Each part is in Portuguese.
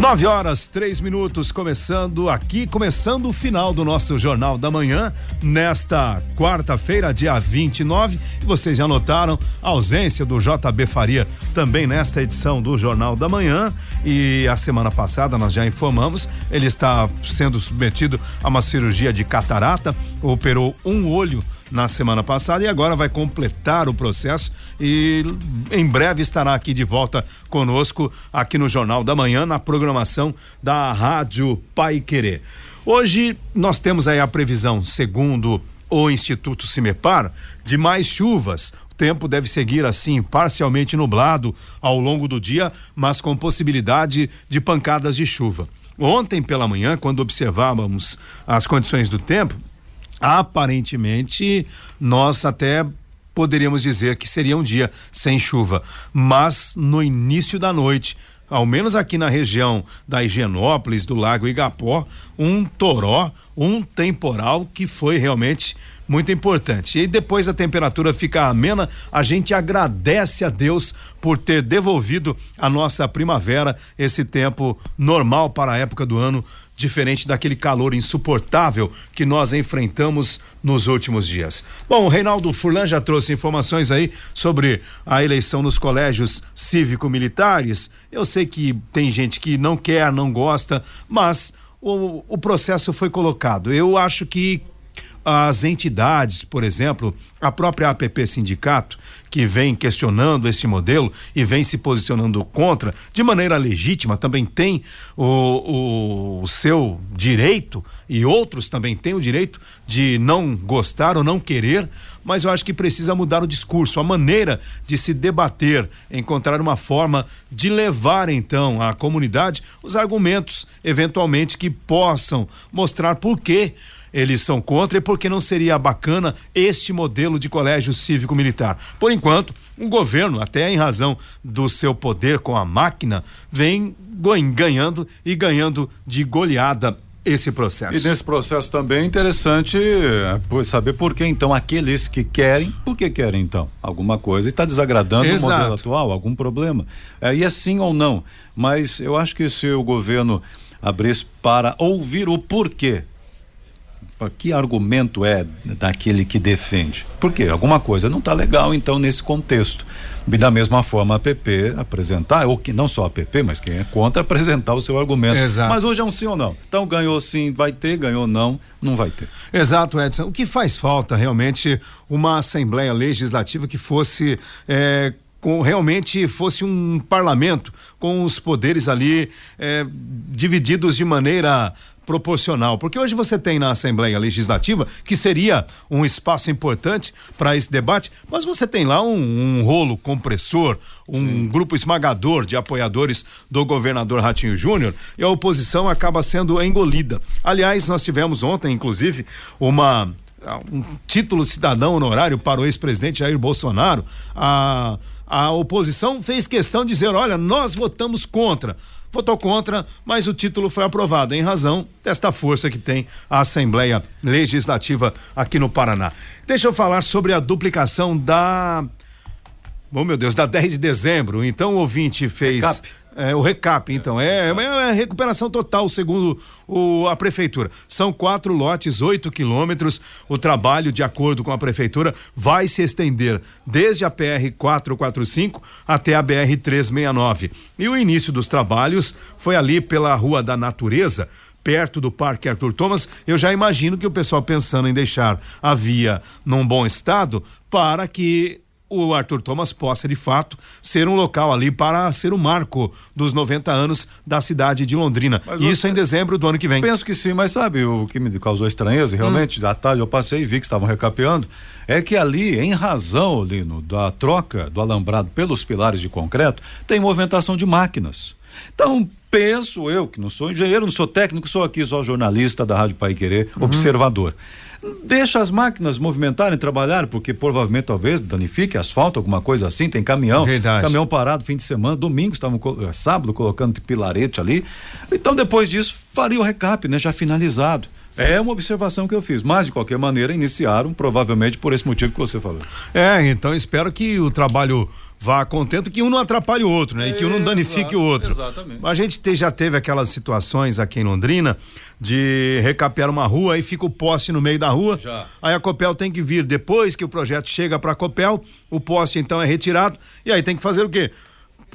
Nove horas, três minutos, começando aqui, começando o final do nosso Jornal da Manhã, nesta quarta-feira, dia 29. E vocês já notaram a ausência do JB Faria também nesta edição do Jornal da Manhã. E a semana passada nós já informamos, ele está sendo submetido a uma cirurgia de catarata, operou um olho na semana passada e agora vai completar o processo e em breve estará aqui de volta conosco aqui no Jornal da Manhã na programação da Rádio Pai Querer. Hoje nós temos aí a previsão, segundo o Instituto Cimepar, de mais chuvas. O tempo deve seguir assim, parcialmente nublado ao longo do dia, mas com possibilidade de pancadas de chuva. Ontem pela manhã, quando observávamos as condições do tempo, aparentemente nós até poderíamos dizer que seria um dia sem chuva, mas no início da noite, ao menos aqui na região da Higienópolis, do Lago Igapó, um toró, um temporal que foi realmente muito importante. E depois a temperatura fica amena, a gente agradece a Deus por ter devolvido a nossa primavera, esse tempo normal para a época do ano, diferente daquele calor insuportável que nós enfrentamos nos últimos dias. Bom, o Reinaldo Furlan já trouxe informações aí sobre a eleição nos colégios cívico-militares. Eu sei que tem gente que não quer, não gosta, mas o, o processo foi colocado. Eu acho que as entidades, por exemplo, a própria APP Sindicato, que vem questionando esse modelo e vem se posicionando contra, de maneira legítima, também tem o, o, o seu direito e outros também têm o direito de não gostar ou não querer, mas eu acho que precisa mudar o discurso, a maneira de se debater, encontrar uma forma de levar então à comunidade os argumentos, eventualmente, que possam mostrar por que eles são contra e porque não seria bacana este modelo de colégio cívico-militar. Por enquanto, o governo, até em razão do seu poder com a máquina, vem ganhando e ganhando de goleada esse processo. E nesse processo também é interessante é, saber por que então aqueles que querem, por que querem então? Alguma coisa está desagradando Exato. o modelo atual, algum problema. É, e é sim ou não. Mas eu acho que se o governo abrisse para ouvir o porquê que argumento é daquele que defende? Porque alguma coisa não está legal, então, nesse contexto. E da mesma forma a PP apresentar, ou que não só a PP, mas quem é contra, apresentar o seu argumento. Exato. Mas hoje é um sim ou não. Então ganhou sim, vai ter, ganhou não, não vai ter. Exato, Edson. O que faz falta realmente uma Assembleia Legislativa que fosse. É, com realmente fosse um parlamento com os poderes ali é, divididos de maneira proporcional, porque hoje você tem na Assembleia Legislativa, que seria um espaço importante para esse debate, mas você tem lá um, um rolo compressor, um Sim. grupo esmagador de apoiadores do governador Ratinho Júnior, e a oposição acaba sendo engolida. Aliás, nós tivemos ontem, inclusive, uma um título cidadão honorário para o ex-presidente Jair Bolsonaro. A, a oposição fez questão de dizer: olha, nós votamos contra votou contra, mas o título foi aprovado em razão desta força que tem a Assembleia Legislativa aqui no Paraná. Deixa eu falar sobre a duplicação da. Oh, meu Deus, da 10 de dezembro. Então o ouvinte fez. Recap é, o recap, então. É, é, é recuperação total, segundo o, a prefeitura. São quatro lotes, oito quilômetros. O trabalho, de acordo com a prefeitura, vai se estender desde a PR 445 até a BR 369. E o início dos trabalhos foi ali pela Rua da Natureza, perto do Parque Arthur Thomas, eu já imagino que o pessoal pensando em deixar a via num bom estado para que o Arthur Thomas possa de fato ser um local ali para ser o marco dos 90 anos da cidade de Londrina. Mas Isso em dezembro do ano que vem. Penso que sim, mas sabe o que me causou estranheza? Realmente, hum. à tarde eu passei e vi que estavam recapeando. É que ali, em razão, Lino, da troca do alambrado pelos pilares de concreto, tem movimentação de máquinas. Então, penso eu, que não sou engenheiro, não sou técnico, sou aqui só jornalista da Rádio Pai Querer, uhum. observador. Deixa as máquinas movimentarem, trabalhar, porque provavelmente talvez danifique asfalto, alguma coisa assim. Tem caminhão, Verdade. caminhão parado fim de semana, domingo estavam eh, sábado colocando pilarete ali. Então depois disso faria o recap, né? Já finalizado. É uma observação que eu fiz, mas de qualquer maneira iniciaram provavelmente por esse motivo que você falou. É, então espero que o trabalho vá contento, que um não atrapalhe o outro, né? E que um não danifique o outro. Exatamente. A gente te, já teve aquelas situações aqui em Londrina de recapear uma rua, aí fica o poste no meio da rua. Já. Aí a Copel tem que vir depois que o projeto chega para a Copel, o poste então é retirado e aí tem que fazer o quê?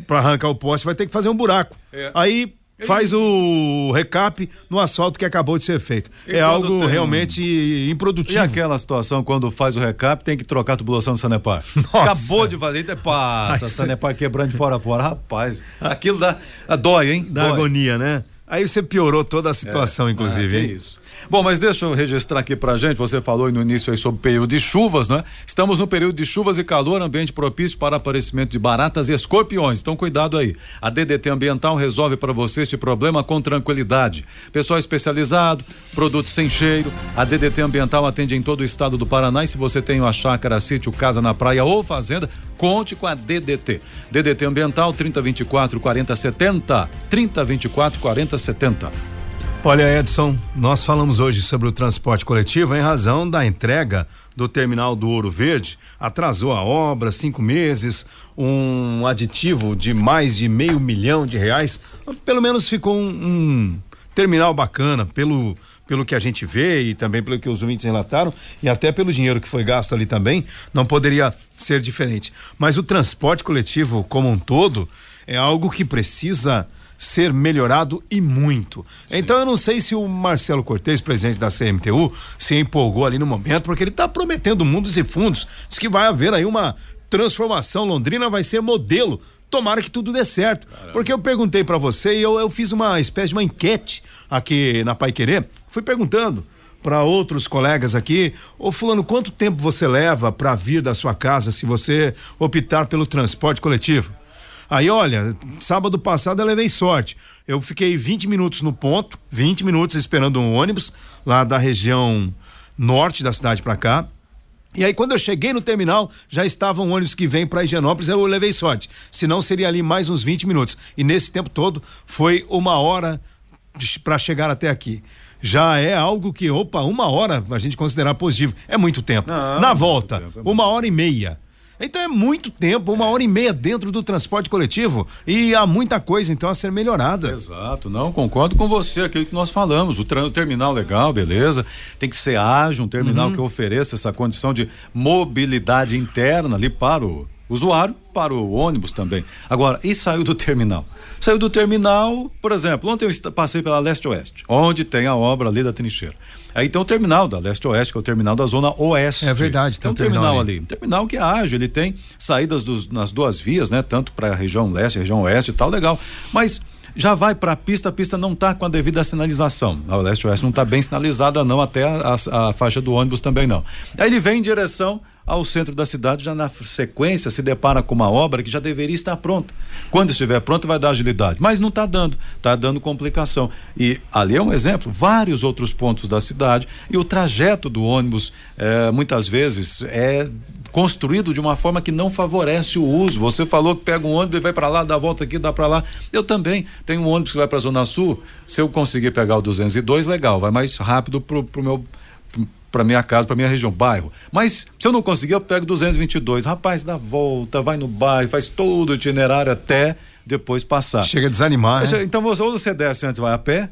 Para arrancar o poste vai ter que fazer um buraco. É. Aí faz o recap no asfalto que acabou de ser feito. É algo tem... realmente improdutivo. E aquela situação quando faz o recap tem que trocar a tubulação do Sanepar. Nossa. Acabou de valer, passa, Ai, Sanepar quebrando de fora a fora. Rapaz, aquilo dá, dói, hein? Dá dói. agonia, né? Aí você piorou toda a situação, é. inclusive, ah, hein? isso. Bom, mas deixa eu registrar aqui pra gente, você falou no início aí sobre período de chuvas, né? Estamos no período de chuvas e calor, ambiente propício para aparecimento de baratas e escorpiões, então cuidado aí. A DDT Ambiental resolve para você este problema com tranquilidade. Pessoal especializado, produtos sem cheiro, a DDT Ambiental atende em todo o estado do Paraná e se você tem uma chácara, sítio, casa na praia ou fazenda, conte com a DDT. DDT Ambiental 3024 4070, 3024 4070. Olha, Edson, nós falamos hoje sobre o transporte coletivo em razão da entrega do terminal do Ouro Verde. Atrasou a obra, cinco meses, um aditivo de mais de meio milhão de reais. Pelo menos ficou um, um terminal bacana, pelo, pelo que a gente vê e também pelo que os ouvintes relataram, e até pelo dinheiro que foi gasto ali também, não poderia ser diferente. Mas o transporte coletivo como um todo é algo que precisa ser melhorado e muito. Sim. Então eu não sei se o Marcelo Cortes, presidente da CMTU, se empolgou ali no momento, porque ele está prometendo mundos e fundos. Diz que vai haver aí uma transformação. Londrina vai ser modelo. Tomara que tudo dê certo. Caramba. Porque eu perguntei para você e eu, eu fiz uma espécie de uma enquete aqui na Pai Querer. Fui perguntando para outros colegas aqui, ô fulano, quanto tempo você leva para vir da sua casa se você optar pelo transporte coletivo? Aí, olha, sábado passado eu levei sorte. Eu fiquei 20 minutos no ponto, 20 minutos esperando um ônibus lá da região norte da cidade para cá. E aí, quando eu cheguei no terminal, já estava um ônibus que vem para Higienópolis, eu levei sorte. Senão seria ali mais uns 20 minutos. E nesse tempo todo foi uma hora para chegar até aqui já é algo que, opa, uma hora a gente considerar positivo. É muito tempo. Não, Na volta, tempo, é uma hora e meia. Então é muito tempo, uma hora e meia dentro do transporte coletivo e há muita coisa então a ser melhorada. Exato, não, concordo com você, aquilo que nós falamos, o, o terminal legal, beleza, tem que ser ágil, um terminal uhum. que ofereça essa condição de mobilidade interna ali para o usuário, para o ônibus também. Agora, e saiu do terminal? Saiu do terminal, por exemplo, ontem eu passei pela leste-oeste, onde tem a obra ali da trincheira. Aí tem o terminal da leste-oeste, que é o terminal da zona oeste. É verdade, tem, um terminal, terminal ali. Um terminal que é ágil, ele tem saídas dos, nas duas vias, né? Tanto para a região leste, região oeste e tal, legal. Mas já vai para a pista, a pista não está com a devida sinalização. A leste-oeste não está bem sinalizada, não, até a, a, a faixa do ônibus também não. Aí ele vem em direção ao centro da cidade, já na sequência se depara com uma obra que já deveria estar pronta. Quando estiver pronta, vai dar agilidade. Mas não está dando, está dando complicação. E ali é um exemplo, vários outros pontos da cidade e o trajeto do ônibus, eh, muitas vezes, é construído de uma forma que não favorece o uso. Você falou que pega um ônibus e vai para lá, dá volta aqui, dá para lá. Eu também tenho um ônibus que vai para a Zona Sul. Se eu conseguir pegar o 202, legal, vai mais rápido pro, pro meu para minha casa, para minha região, bairro. Mas se eu não conseguir, eu pego 222. Rapaz, dá volta, vai no bairro, faz todo o itinerário até depois passar. Chega a desanimar. Né? Então você, ou você desce antes vai a pé,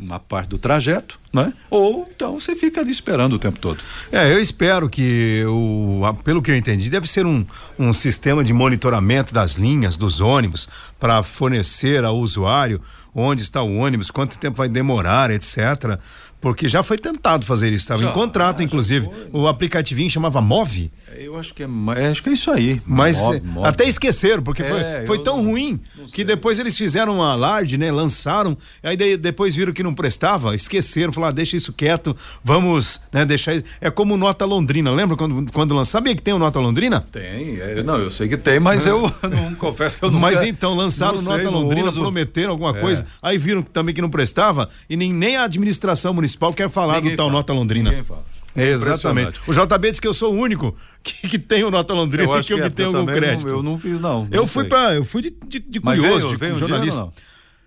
uma parte do trajeto, né? Ou então você fica ali esperando o tempo todo. É, eu espero que o, pelo que eu entendi, deve ser um, um sistema de monitoramento das linhas, dos ônibus, para fornecer ao usuário onde está o ônibus, quanto tempo vai demorar, etc. Porque já foi tentado fazer isso, estava em contrato, inclusive. O aplicativinho chamava Move. Eu acho que é, é, acho que é isso aí. Mas Move, Move. até esqueceram, porque é, foi, foi tão ruim que depois eles fizeram um alarde, né? Lançaram, aí depois viram que não prestava, esqueceram. falou, ah, deixa isso quieto, vamos, né, deixar isso. É como Nota Londrina, lembra quando, quando lançou? Sabia que tem o Nota Londrina? Tem, é, não, eu sei que tem, mas eu não confesso que eu não Mas então, lançaram Nota sei, Londrina, prometeram alguma é. coisa, aí viram também que não prestava e nem, nem a administração municipal quer falar Ninguém do tal fala. Nota Londrina. Ninguém fala. Exatamente. O JB disse que eu sou o único que, que tem o Nota Londrina eu e que, eu que tenho algum crédito. Não, eu não fiz, não. não eu fui para Eu fui de, de, de curioso, veio, de, veio jornalista. Um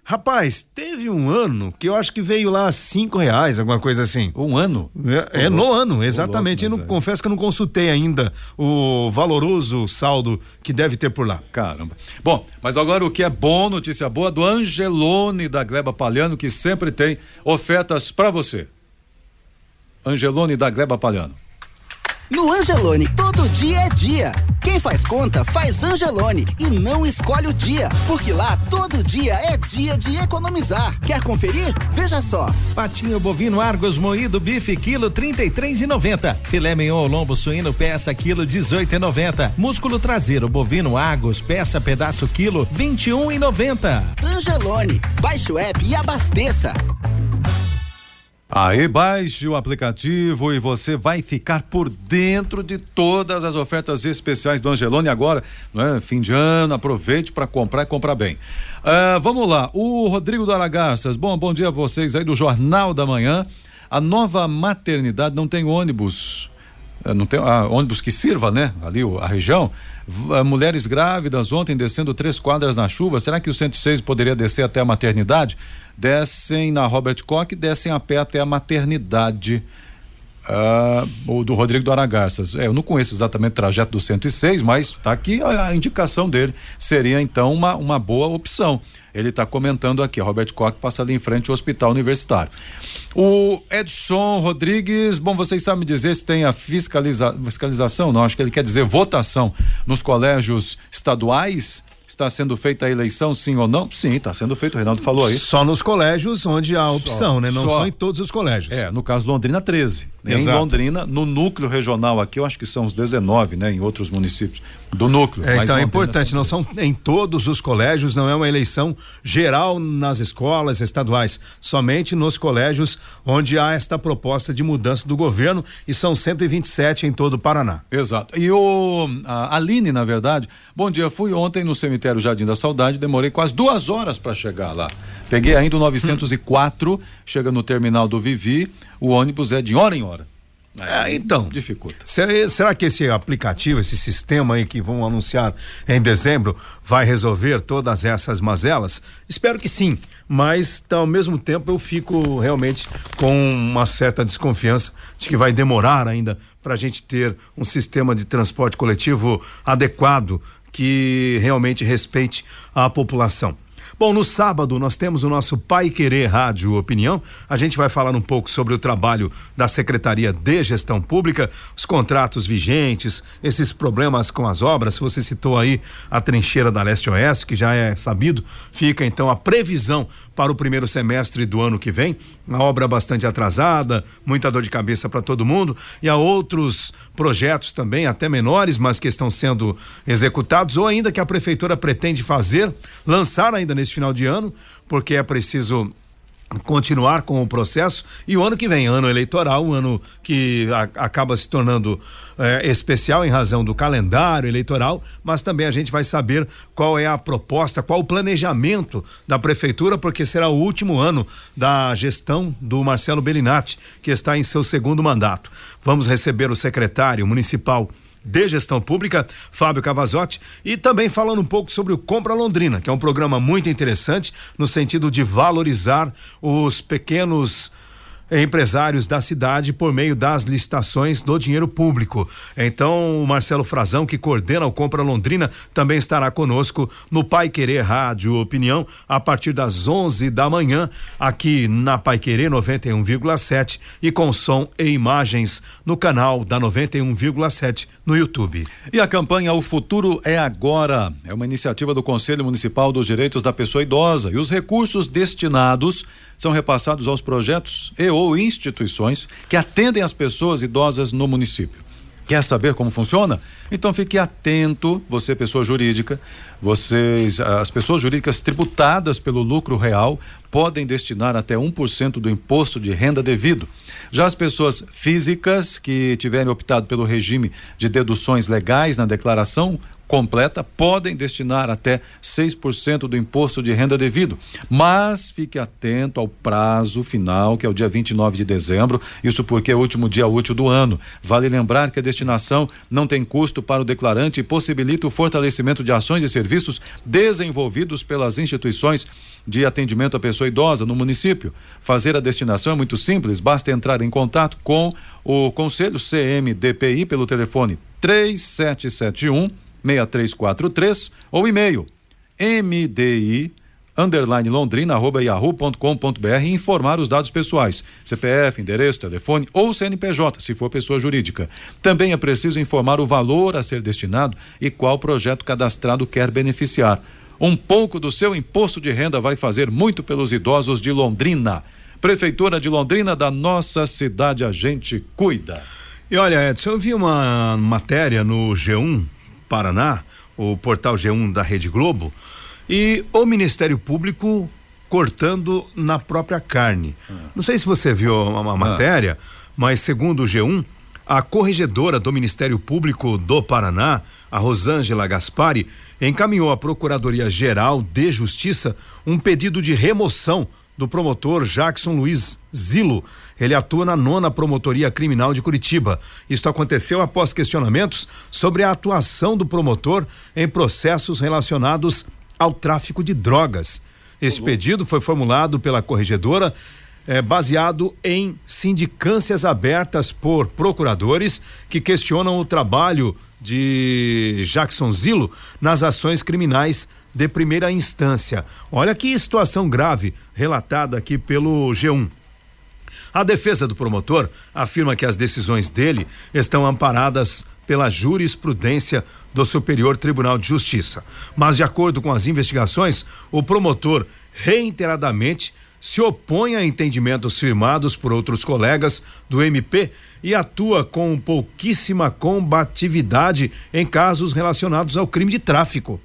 Rapaz, teve um ano que eu acho que veio lá cinco reais, alguma coisa assim. Um ano? É, é no ano, exatamente. Louco, eu não, é. confesso que eu não consultei ainda o valoroso saldo que deve ter por lá. Caramba. Bom, mas agora o que é bom, notícia boa do Angelone da Gleba Palhano, que sempre tem ofertas para você. Angelone da Gleba Palhano. No Angelone, todo dia é dia. Quem faz conta, faz Angelone e não escolhe o dia, porque lá todo dia é dia de economizar. Quer conferir? Veja só. Patinho bovino Argos moído bife quilo trinta e três e noventa. Filé mignon lombo suíno peça quilo dezoito e noventa. Músculo traseiro bovino Argos peça pedaço quilo vinte e um e noventa. Angelone, baixe o app e abasteça. Aí baixe o aplicativo e você vai ficar por dentro de todas as ofertas especiais do Angelone agora, não é? Fim de ano, aproveite para comprar e comprar bem. Uh, vamos lá, o Rodrigo do Aragaças, bom, bom dia a vocês aí do Jornal da Manhã. A nova maternidade não tem ônibus, eh, não tem ah, ônibus que sirva, né? Ali a região. Uh, mulheres grávidas ontem descendo três quadras na chuva. Será que o 106 poderia descer até a maternidade? descem na Robert Koch, descem a pé até a maternidade. O do Rodrigo do Aragarças. É, eu não conheço exatamente o trajeto do 106, mas está aqui a, a, indicação dele. Seria então uma, uma boa opção. Ele está comentando aqui, Robert Koch passa ali em frente ao hospital universitário. O Edson Rodrigues, bom, vocês sabem dizer se tem a fiscaliza, fiscalização? Não, acho que ele quer dizer votação nos colégios estaduais Está sendo feita a eleição, sim ou não? Sim, está sendo feito, o Reinaldo falou aí. Só nos colégios onde há opção, só, né? Não só. são em todos os colégios. É, no caso de Londrina, 13. Exato. Em Londrina, no núcleo regional aqui, eu acho que são os 19, né? Em outros municípios do núcleo. É, então é importante, não são em todos os colégios, não é uma eleição geral nas escolas estaduais, somente nos colégios onde há esta proposta de mudança do governo e são 127 em todo o Paraná. Exato. E o a Aline, na verdade, bom dia, fui ontem no cemitério Jardim da Saudade, demorei quase duas horas para chegar lá. Peguei ainda o 904, chega no terminal do Vivi, o ônibus é de hora em hora. É, então, dificulta. Será, será, que esse aplicativo, esse sistema aí que vão anunciar em dezembro, vai resolver todas essas mazelas? Espero que sim, mas tá, ao mesmo tempo eu fico realmente com uma certa desconfiança de que vai demorar ainda para a gente ter um sistema de transporte coletivo adequado que realmente respeite a população. Bom, no sábado nós temos o nosso Pai Querer Rádio Opinião. A gente vai falar um pouco sobre o trabalho da Secretaria de Gestão Pública, os contratos vigentes, esses problemas com as obras. Você citou aí a trincheira da Leste Oeste, que já é sabido. Fica então a previsão para o primeiro semestre do ano que vem. Uma obra bastante atrasada, muita dor de cabeça para todo mundo. E há outros projetos também, até menores, mas que estão sendo executados, ou ainda que a prefeitura pretende fazer, lançar ainda neste final de ano, porque é preciso continuar com o processo e o ano que vem, ano eleitoral, um ano que a, acaba se tornando é, especial em razão do calendário eleitoral, mas também a gente vai saber qual é a proposta, qual o planejamento da prefeitura, porque será o último ano da gestão do Marcelo Bellinati, que está em seu segundo mandato. Vamos receber o secretário municipal de Gestão Pública, Fábio Cavazotti, e também falando um pouco sobre o Compra Londrina, que é um programa muito interessante no sentido de valorizar os pequenos empresários da cidade por meio das licitações do dinheiro público. Então, o Marcelo Frazão, que coordena o Compra Londrina, também estará conosco no Pai Querer Rádio Opinião a partir das 11 da manhã, aqui na Pai Querer 91,7 e com som e imagens no canal da 91,7 no YouTube. E a campanha O Futuro é Agora é uma iniciativa do Conselho Municipal dos Direitos da Pessoa Idosa e os recursos destinados são repassados aos projetos e ou instituições que atendem as pessoas idosas no município. Quer saber como funciona? Então fique atento, você pessoa jurídica, vocês, as pessoas jurídicas tributadas pelo lucro real podem destinar até 1% do imposto de renda devido. Já as pessoas físicas que tiverem optado pelo regime de deduções legais na declaração completa podem destinar até 6% do imposto de renda devido. Mas fique atento ao prazo final, que é o dia 29 de dezembro, isso porque é o último dia útil do ano. Vale lembrar que a destinação não tem custo para o declarante e possibilita o fortalecimento de ações e serviços desenvolvidos pelas instituições de atendimento à pessoa idosa no município. Fazer a destinação é muito simples, basta entrar em contato com o Conselho CMDPI pelo telefone 3771 6343 ou e-mail mdi underline londrina arroba yahoo.com.br e informar os dados pessoais, CPF, endereço, telefone ou CNPJ, se for pessoa jurídica. Também é preciso informar o valor a ser destinado e qual projeto cadastrado quer beneficiar. Um pouco do seu imposto de renda vai fazer muito pelos idosos de Londrina. Prefeitura de Londrina, da nossa cidade, a gente cuida. E olha, Edson, eu vi uma matéria no G1 Paraná, o portal G1 da Rede Globo, e o Ministério Público cortando na própria carne. Ah. Não sei se você viu uma, matéria, ah. mas segundo o G1, a corregedora do Ministério Público do Paraná, a Rosângela Gaspari, encaminhou à Procuradoria Geral de Justiça um pedido de remoção do promotor Jackson Luiz Zilo. Ele atua na nona Promotoria Criminal de Curitiba. Isto aconteceu após questionamentos sobre a atuação do promotor em processos relacionados ao tráfico de drogas. Esse pedido foi formulado pela corregedora é, baseado em sindicâncias abertas por procuradores que questionam o trabalho de Jackson Zilo nas ações criminais de primeira instância. Olha que situação grave relatada aqui pelo G1. A defesa do promotor afirma que as decisões dele estão amparadas pela jurisprudência do Superior Tribunal de Justiça. Mas, de acordo com as investigações, o promotor reiteradamente se opõe a entendimentos firmados por outros colegas do MP e atua com pouquíssima combatividade em casos relacionados ao crime de tráfico.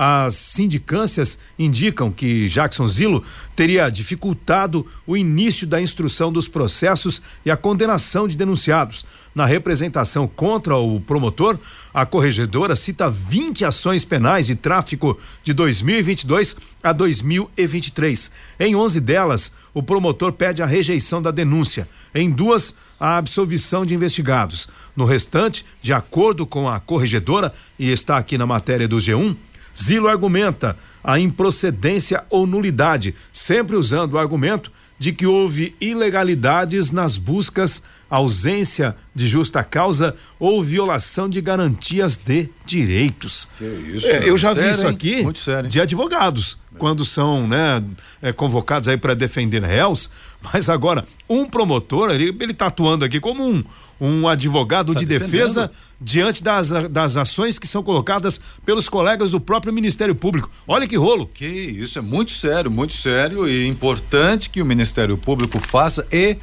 As sindicâncias indicam que Jackson Zilo teria dificultado o início da instrução dos processos e a condenação de denunciados. Na representação contra o promotor, a corregedora cita 20 ações penais de tráfico de 2022 a 2023. Em 11 delas, o promotor pede a rejeição da denúncia. Em duas, a absolvição de investigados. No restante, de acordo com a corregedora, e está aqui na matéria do G1, Zilo argumenta a improcedência ou nulidade, sempre usando o argumento de que houve ilegalidades nas buscas, ausência de justa causa ou violação de garantias de direitos. Que isso? É, eu já sério, vi isso aqui de advogados quando são né, é, convocados aí para defender réus, mas agora um promotor ele ele está atuando aqui como um um advogado tá de defendendo. defesa diante das, das ações que são colocadas pelos colegas do próprio Ministério Público. Olha que rolo. Que isso é muito sério, muito sério e importante que o Ministério Público faça e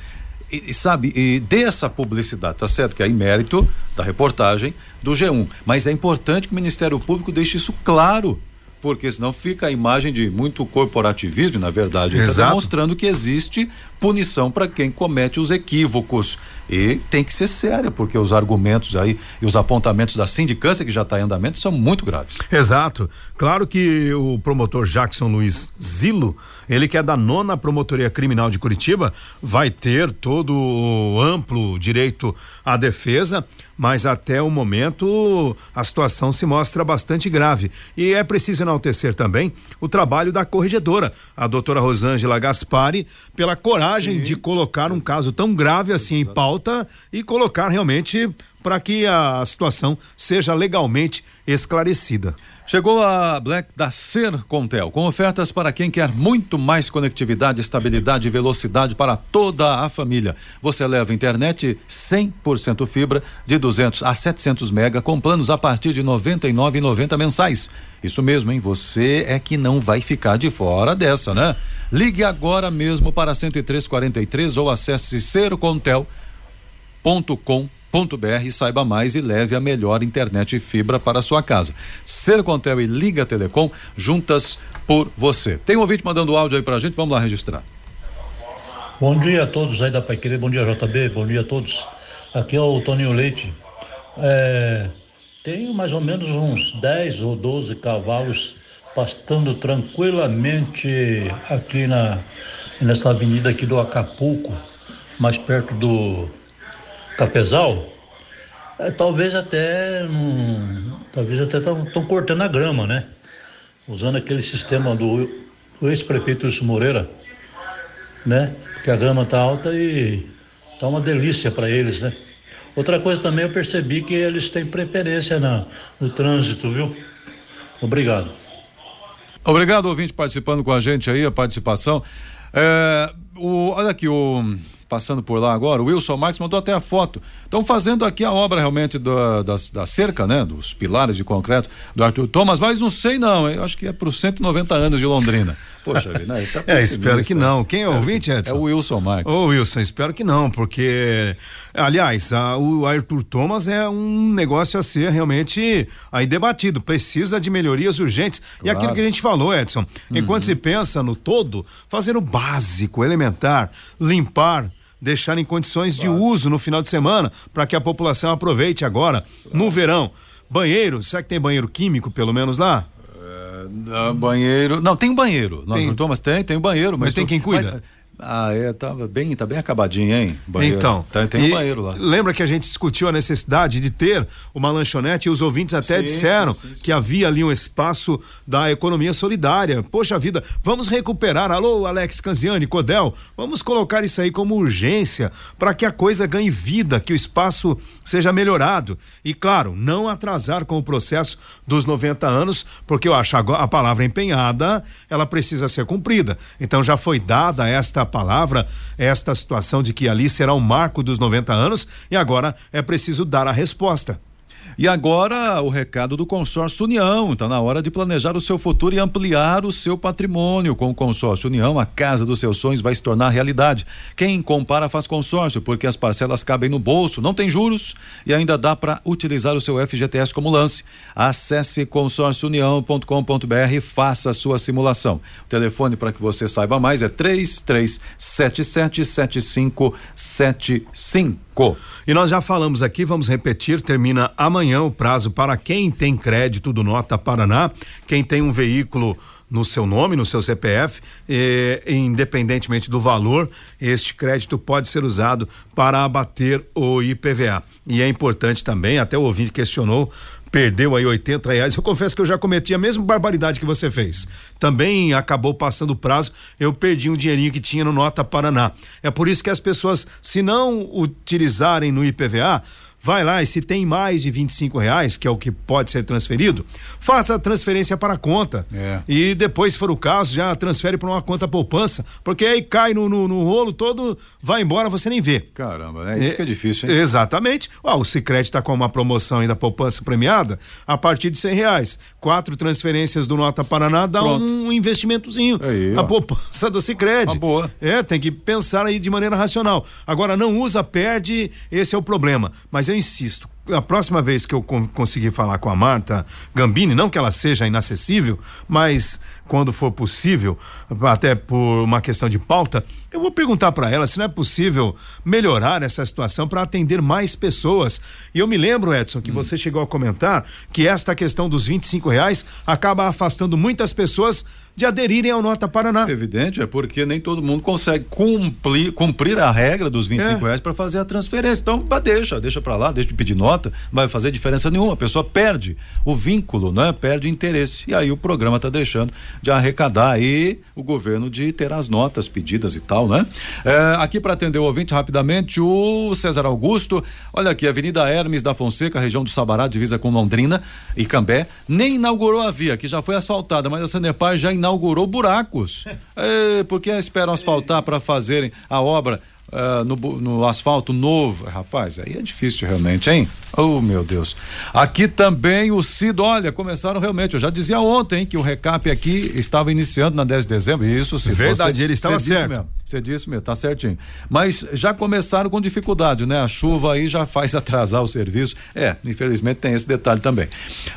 e, sabe, e dê essa publicidade, tá certo? Que é mérito da reportagem do G1. Mas é importante que o Ministério Público deixe isso claro porque senão fica a imagem de muito corporativismo, na verdade, está demonstrando que existe punição para quem comete os equívocos. E tem que ser séria, porque os argumentos aí e os apontamentos da sindicância que já está em andamento são muito graves. Exato. Claro que o promotor Jackson Luiz Zilo, ele que é da nona promotoria criminal de Curitiba, vai ter todo o amplo direito à defesa, mas até o momento a situação se mostra bastante grave. E é preciso enaltecer também o trabalho da corregedora, a doutora Rosângela Gaspari, pela coragem Sim. de colocar um caso tão grave assim em pauta e colocar realmente para que a situação seja legalmente esclarecida. Chegou a Black da Sercontel, com ofertas para quem quer muito mais conectividade, estabilidade e velocidade para toda a família. Você leva internet 100% fibra de 200 a 700 mega com planos a partir de 99,90 mensais. Isso mesmo, hein? Você é que não vai ficar de fora dessa, né? Ligue agora mesmo para 10343 ou acesse sercontel.com.br e saiba mais e leve a melhor internet e fibra para a sua casa. Sercontel e Liga Telecom juntas por você. Tem um ouvinte mandando áudio aí pra gente, vamos lá registrar. Bom dia a todos aí da Pai Querer, bom dia JB, bom dia a todos. Aqui é o Toninho Leite. É, tenho mais ou menos uns 10 ou 12 cavalos pastando tranquilamente aqui na nessa avenida aqui do Acapulco, mais perto do Capezal. É, talvez até talvez até estão cortando a grama, né? Usando aquele sistema do, do ex-prefeito Wilson Moreira, né? Porque a grama tá alta e tá uma delícia para eles, né? Outra coisa também eu percebi que eles têm preferência na, no trânsito, viu? Obrigado. Obrigado, ouvinte, participando com a gente aí, a participação. É, o, olha aqui, o passando por lá agora, o Wilson Marques mandou até a foto. Estão fazendo aqui a obra realmente da, da, da, cerca, né? Dos pilares de concreto do Arthur Thomas, mas não sei não, eu acho que é para os 190 anos de Londrina. Poxa vida, né? Tá é, espero que não. Quem é o ouvinte, Edson? É o Wilson Marques. Ô Wilson, espero que não, porque, aliás, a, o Arthur Thomas é um negócio a ser realmente aí debatido, precisa de melhorias urgentes. Claro. E aquilo que a gente falou, Edson, enquanto uhum. se pensa no todo, fazer o básico, elementar, limpar, deixar em condições de uso no final de semana, para que a população aproveite agora, no verão. Banheiro, será que tem banheiro químico, pelo menos lá? É, banheiro. Não, tem banheiro. Tem. Não, Thomas tem, tem banheiro. Mas, mas tem quem cuida? Mas, ah, é, tava bem, tá bem acabadinho, hein? Banheiro. Então, tá, tem um banheiro lá. Lembra que a gente discutiu a necessidade de ter uma lanchonete e os ouvintes até sim, disseram sim, sim, que havia ali um espaço da economia solidária. Poxa vida, vamos recuperar. Alô, Alex Canziani, Codel, vamos colocar isso aí como urgência para que a coisa ganhe vida, que o espaço seja melhorado. E claro, não atrasar com o processo dos 90 anos, porque eu acho a palavra empenhada, ela precisa ser cumprida. Então já foi dada esta palavra esta situação de que ali será o marco dos 90 anos e agora é preciso dar a resposta. E agora o recado do consórcio União. Está na hora de planejar o seu futuro e ampliar o seu patrimônio. Com o consórcio União, a casa dos seus sonhos vai se tornar realidade. Quem compara faz consórcio, porque as parcelas cabem no bolso, não tem juros e ainda dá para utilizar o seu FGTS como lance. Acesse consórciounião.com.br e faça a sua simulação. O telefone para que você saiba mais é 3377 7575. E nós já falamos aqui, vamos repetir, termina amanhã o prazo para quem tem crédito do Nota Paraná, quem tem um veículo no seu nome, no seu CPF, eh, independentemente do valor, este crédito pode ser usado para abater o IPVA. E é importante também, até o ouvinte questionou perdeu aí 80 reais. Eu confesso que eu já cometi a mesma barbaridade que você fez. Também acabou passando o prazo, eu perdi um dinheirinho que tinha no Nota Paraná. É por isso que as pessoas, se não utilizarem no IPVA, vai lá e se tem mais de 25 reais, que é o que pode ser transferido, faça a transferência para a conta. É. E depois, se for o caso, já transfere para uma conta poupança, porque aí cai no, no, no, rolo todo, vai embora, você nem vê. Caramba, é isso é, que é difícil, hein? Exatamente. Ó, o Cicred está com uma promoção ainda poupança premiada a partir de cem reais. Quatro transferências do Nota Paraná dá Pronto. um investimentozinho. Aí, a poupança do Cicred. Uma boa. É, tem que pensar aí de maneira racional. Agora, não usa, perde, esse é o problema. Mas eu eu insisto, a próxima vez que eu conseguir falar com a Marta Gambini, não que ela seja inacessível, mas quando for possível, até por uma questão de pauta, eu vou perguntar para ela se não é possível melhorar essa situação para atender mais pessoas. E eu me lembro, Edson, que hum. você chegou a comentar que esta questão dos 25 reais acaba afastando muitas pessoas de aderirem ao Nota Paraná. Evidente, é porque nem todo mundo consegue cumprir, cumprir a regra dos 25 é. reais para fazer a transferência. Então, deixa, deixa para lá, deixa de pedir nota, não vai fazer diferença nenhuma. A pessoa perde o vínculo, né? Perde interesse. E aí o programa está deixando de arrecadar aí o governo de ter as notas pedidas e tal, né? É, aqui para atender o ouvinte rapidamente, o César Augusto, olha aqui, Avenida Hermes da Fonseca, região do Sabará, divisa com Londrina e Cambé, nem inaugurou a via, que já foi asfaltada, mas a Sanepar já inaugurou buracos. É, porque esperam asfaltar para fazerem a obra Uh, no, no, asfalto novo. Rapaz, aí é difícil realmente, hein? Oh, meu Deus. Aqui também o Cido, olha, começaram realmente. Eu já dizia ontem que o recap aqui estava iniciando na 10 de dezembro. Isso, Cido. Verdade, você, ele estava certo. Você disse mesmo, tá certinho. Mas já começaram com dificuldade, né? A chuva aí já faz atrasar o serviço. É, infelizmente tem esse detalhe também.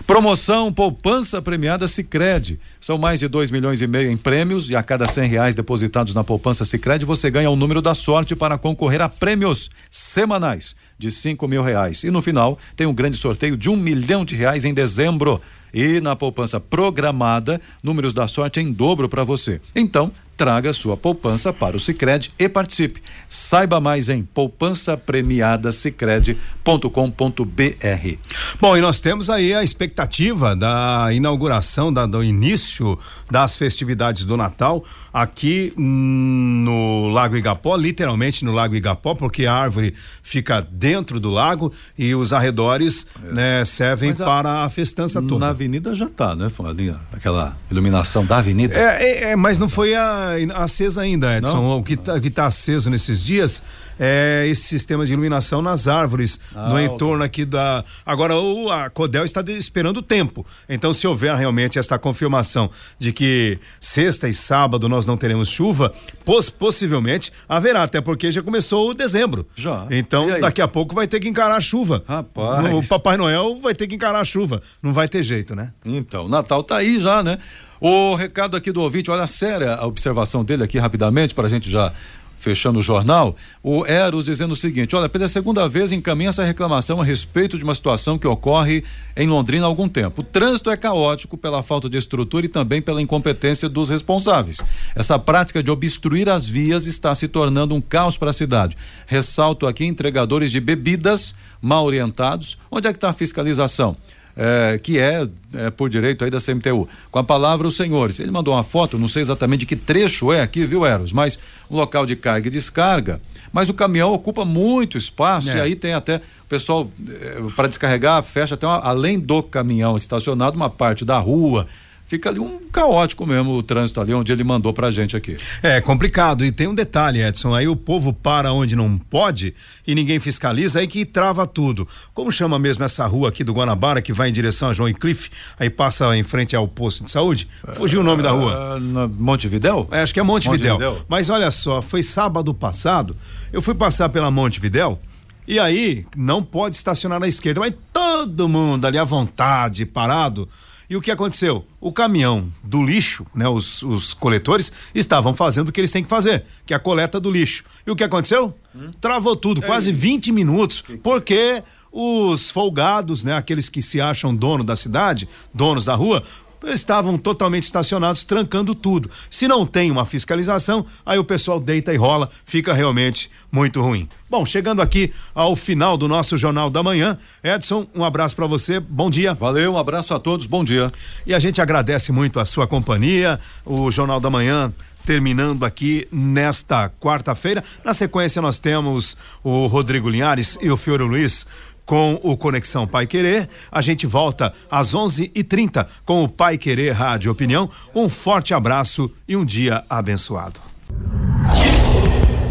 Promoção poupança premiada Sicredi. São mais de 2 milhões e meio em prêmios e a cada cem reais depositados na poupança Sicredi você ganha o um número da sorte para concorrer a prêmios semanais de cinco mil reais. E no final tem um grande sorteio de um milhão de reais em dezembro. E na poupança programada, números da sorte em dobro para você. Então, traga sua poupança para o Sicredi e participe. Saiba mais em poupançapremiadasicredi.com.br. Bom, e nós temos aí a expectativa da inauguração, da, do início das festividades do Natal aqui no Lago Igapó, literalmente no Lago Igapó, porque a árvore fica dentro do lago e os arredores é. né, servem a, para a festança toda. Na avenida já está, né? Ali, aquela iluminação da avenida. É, é, é, mas não foi a, acesa ainda, Edson. Não? O que está tá aceso nesses dias é, esse sistema de iluminação nas árvores ah, no entorno aqui da. Agora, o, a Codel está esperando o tempo. Então, se houver realmente esta confirmação de que sexta e sábado nós não teremos chuva, poss possivelmente haverá, até porque já começou o dezembro. Já. Então, daqui a pouco vai ter que encarar a chuva. Rapaz. O Papai Noel vai ter que encarar a chuva. Não vai ter jeito, né? Então, Natal tá aí já, né? O recado aqui do ouvinte, olha séria a observação dele aqui rapidamente, para a gente já fechando o jornal, o Eros dizendo o seguinte: olha, pela segunda vez encaminha essa reclamação a respeito de uma situação que ocorre em Londrina há algum tempo. O trânsito é caótico pela falta de estrutura e também pela incompetência dos responsáveis. Essa prática de obstruir as vias está se tornando um caos para a cidade. Ressalto aqui entregadores de bebidas mal orientados. Onde é que está a fiscalização? É, que é, é, por direito aí da CMTU. Com a palavra os senhores. Ele mandou uma foto, não sei exatamente de que trecho é aqui, viu, Eros? Mas um local de carga e descarga. Mas o caminhão ocupa muito espaço é. e aí tem até o pessoal é, para descarregar fecha até uma, além do caminhão estacionado uma parte da rua fica ali um caótico mesmo o trânsito ali onde ele mandou pra gente aqui. É complicado e tem um detalhe, Edson, aí o povo para onde não pode e ninguém fiscaliza aí que trava tudo. Como chama mesmo essa rua aqui do Guanabara que vai em direção a João e Cliff, aí passa em frente ao posto de saúde? Fugiu o nome da rua? Uh, Montevidéu? É, acho que é Montevidéu. Montevidéu. Mas olha só, foi sábado passado, eu fui passar pela Montevidéu e aí não pode estacionar à esquerda, mas todo mundo ali à vontade, parado e o que aconteceu? O caminhão do lixo, né, os, os coletores, estavam fazendo o que eles têm que fazer, que é a coleta do lixo. E o que aconteceu? Hum? Travou tudo, quase 20 minutos, porque os folgados, né, aqueles que se acham dono da cidade, donos da rua, estavam totalmente estacionados, trancando tudo. Se não tem uma fiscalização, aí o pessoal deita e rola, fica realmente muito ruim. Bom, chegando aqui ao final do nosso Jornal da Manhã, Edson, um abraço para você, bom dia. Valeu, um abraço a todos, bom dia. E a gente agradece muito a sua companhia, o Jornal da Manhã terminando aqui nesta quarta-feira. Na sequência, nós temos o Rodrigo Linhares e o Fiore Luiz com o Conexão Pai Querer. A gente volta às 11:30 com o Pai Querer Rádio Opinião. Um forte abraço e um dia abençoado.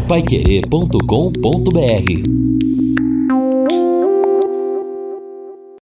Paiquerê.com.br